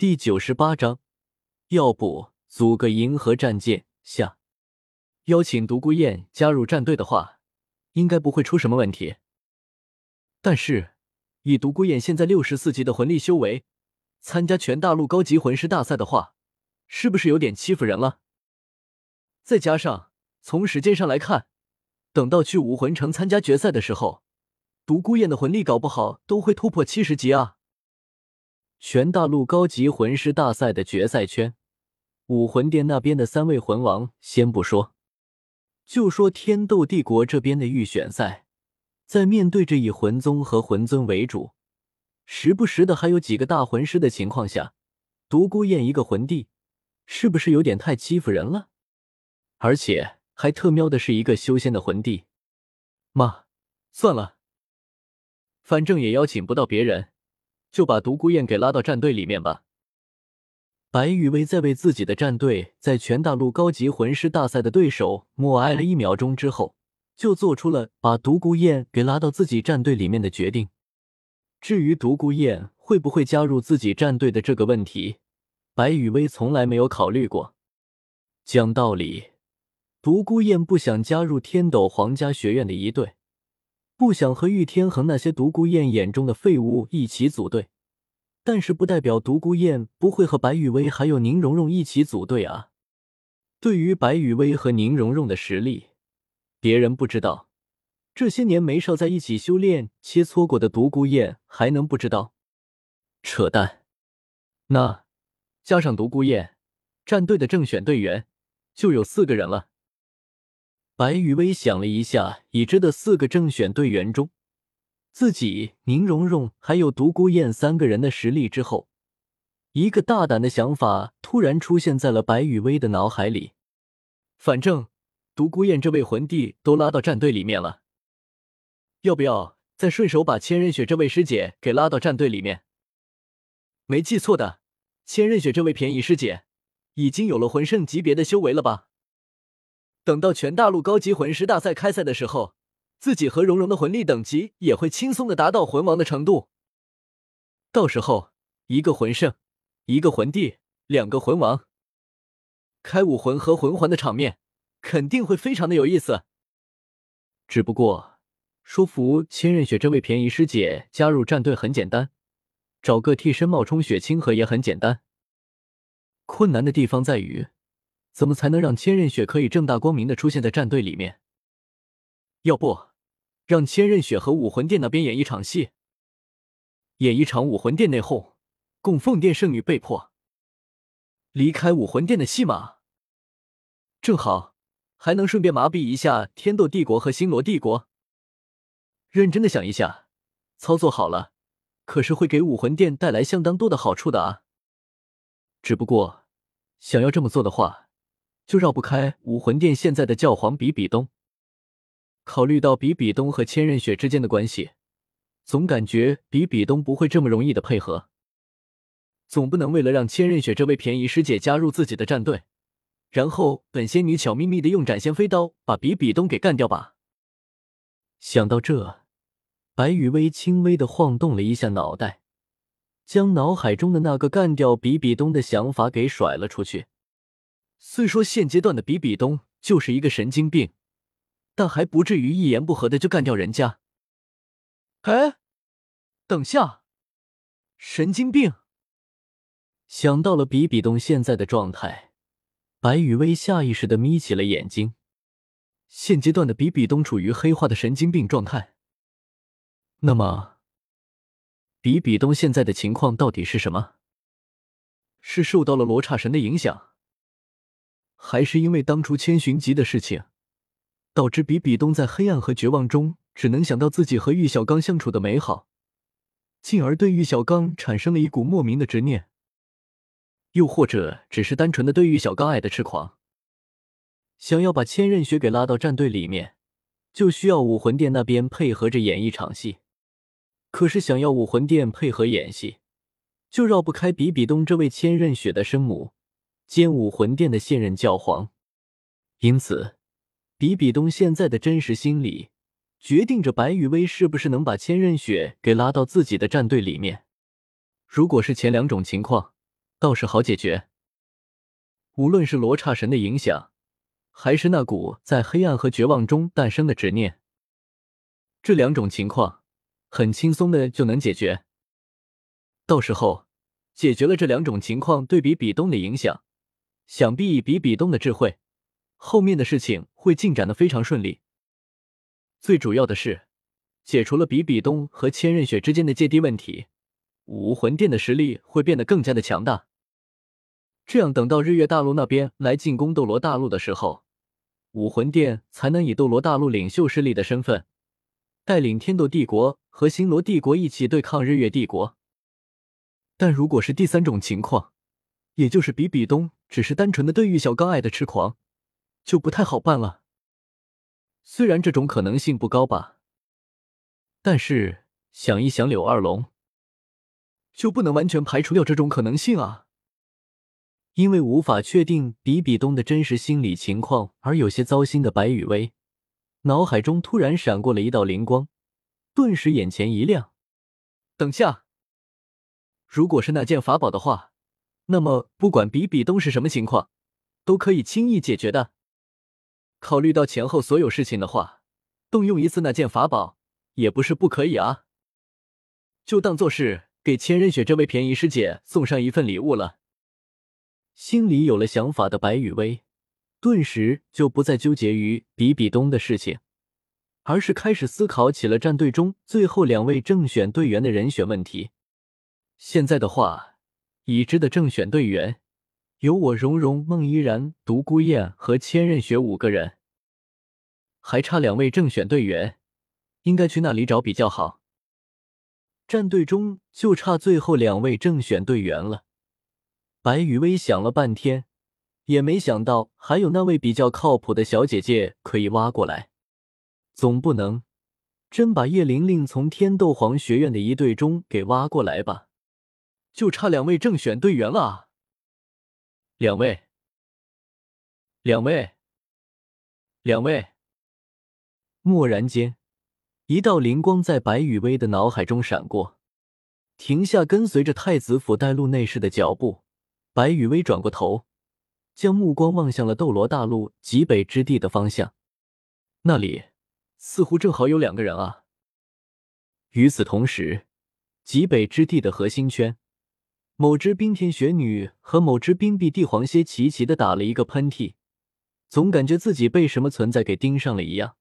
第九十八章，要不组个银河战舰下，邀请独孤雁加入战队的话，应该不会出什么问题。但是，以独孤雁现在六十四级的魂力修为，参加全大陆高级魂师大赛的话，是不是有点欺负人了？再加上从时间上来看，等到去武魂城参加决赛的时候，独孤雁的魂力搞不好都会突破七十级啊！全大陆高级魂师大赛的决赛圈，武魂殿那边的三位魂王先不说，就说天斗帝国这边的预选赛，在面对着以魂宗和魂尊为主，时不时的还有几个大魂师的情况下，独孤雁一个魂帝，是不是有点太欺负人了？而且还特喵的是一个修仙的魂帝，妈，算了，反正也邀请不到别人，就把独孤雁给拉到战队里面吧。白羽薇在为自己的战队在全大陆高级魂师大赛的对手默哀了一秒钟之后，就做出了把独孤雁给拉到自己战队里面的决定。至于独孤雁会不会加入自己战队的这个问题，白羽薇从来没有考虑过。讲道理。独孤雁不想加入天斗皇家学院的一队，不想和玉天恒那些独孤雁眼中的废物一起组队，但是不代表独孤雁不会和白雨薇还有宁荣荣一起组队啊。对于白雨薇和宁荣荣的实力，别人不知道，这些年没少在一起修炼切磋过的独孤雁还能不知道？扯淡！那加上独孤雁，战队的正选队员就有四个人了。白雨薇想了一下已知的四个正选队员中，自己、宁荣荣还有独孤雁三个人的实力之后，一个大胆的想法突然出现在了白雨薇的脑海里。反正独孤雁这位魂帝都拉到战队里面了，要不要再顺手把千仞雪这位师姐给拉到战队里面？没记错的，千仞雪这位便宜师姐已经有了魂圣级别的修为了吧？等到全大陆高级魂师大赛开赛的时候，自己和蓉蓉的魂力等级也会轻松的达到魂王的程度。到时候，一个魂圣，一个魂帝，两个魂王，开武魂和魂环的场面肯定会非常的有意思。只不过，说服千仞雪这位便宜师姐加入战队很简单，找个替身冒充雪清河也很简单。困难的地方在于。怎么才能让千仞雪可以正大光明的出现在战队里面？要不，让千仞雪和武魂殿那边演一场戏，演一场武魂殿内讧、供奉殿圣女被迫离开武魂殿的戏码，正好还能顺便麻痹一下天斗帝国和星罗帝国。认真的想一下，操作好了，可是会给武魂殿带来相当多的好处的啊！只不过，想要这么做的话，就绕不开武魂殿现在的教皇比比东。考虑到比比东和千仞雪之间的关系，总感觉比比东不会这么容易的配合。总不能为了让千仞雪这位便宜师姐加入自己的战队，然后本仙女悄咪咪的用斩仙飞刀把比比东给干掉吧？想到这，白羽薇轻微的晃动了一下脑袋，将脑海中的那个干掉比比东的想法给甩了出去。虽说现阶段的比比东就是一个神经病，但还不至于一言不合的就干掉人家。哎，等下，神经病！想到了比比东现在的状态，白雨薇下意识的眯起了眼睛。现阶段的比比东处于黑化的神经病状态。那么，比比东现在的情况到底是什么？是受到了罗刹神的影响？还是因为当初千寻疾的事情，导致比比东在黑暗和绝望中只能想到自己和玉小刚相处的美好，进而对玉小刚产生了一股莫名的执念。又或者只是单纯的对玉小刚爱的痴狂，想要把千仞雪给拉到战队里面，就需要武魂殿那边配合着演一场戏。可是想要武魂殿配合演戏，就绕不开比比东这位千仞雪的生母。兼武魂殿的现任教皇，因此，比比东现在的真实心理决定着白羽薇是不是能把千仞雪给拉到自己的战队里面。如果是前两种情况，倒是好解决。无论是罗刹神的影响，还是那股在黑暗和绝望中诞生的执念，这两种情况很轻松的就能解决。到时候解决了这两种情况对比比东的影响，想必比比东的智慧，后面的事情会进展的非常顺利。最主要的是，解除了比比东和千仞雪之间的芥蒂问题，武魂殿的实力会变得更加的强大。这样，等到日月大陆那边来进攻斗罗大陆的时候，武魂殿才能以斗罗大陆领袖势力的身份，带领天斗帝国和星罗帝国一起对抗日月帝国。但如果是第三种情况，也就是比比东只是单纯的对玉小刚爱的痴狂，就不太好办了。虽然这种可能性不高吧，但是想一想柳二龙，就不能完全排除掉这种可能性啊。因为无法确定比比东的真实心理情况而有些糟心的白雨薇，脑海中突然闪过了一道灵光，顿时眼前一亮。等下，如果是那件法宝的话，那么不管比比东是什么情况，都可以轻易解决的。考虑到前后所有事情的话，动用一次那件法宝也不是不可以啊。就当做是给千仞雪这位便宜师姐送上一份礼物了。心里有了想法的白雨薇，顿时就不再纠结于比比东的事情，而是开始思考起了战队中最后两位正选队员的人选问题。现在的话，已知的正选队员。有我蓉蓉、孟依然、独孤雁和千仞雪五个人，还差两位正选队员，应该去那里找比较好。战队中就差最后两位正选队员了。白雨薇想了半天，也没想到还有那位比较靠谱的小姐姐可以挖过来。总不能真把叶玲玲从天斗皇学院的一队中给挖过来吧？就差两位正选队员了！两位，两位，两位。蓦然间，一道灵光在白雨薇的脑海中闪过，停下跟随着太子府带路内侍的脚步。白雨薇转过头，将目光望向了斗罗大陆极北之地的方向，那里似乎正好有两个人啊。与此同时，极北之地的核心圈。某只冰天雪女和某只冰碧帝皇蝎齐齐的打了一个喷嚏，总感觉自己被什么存在给盯上了一样。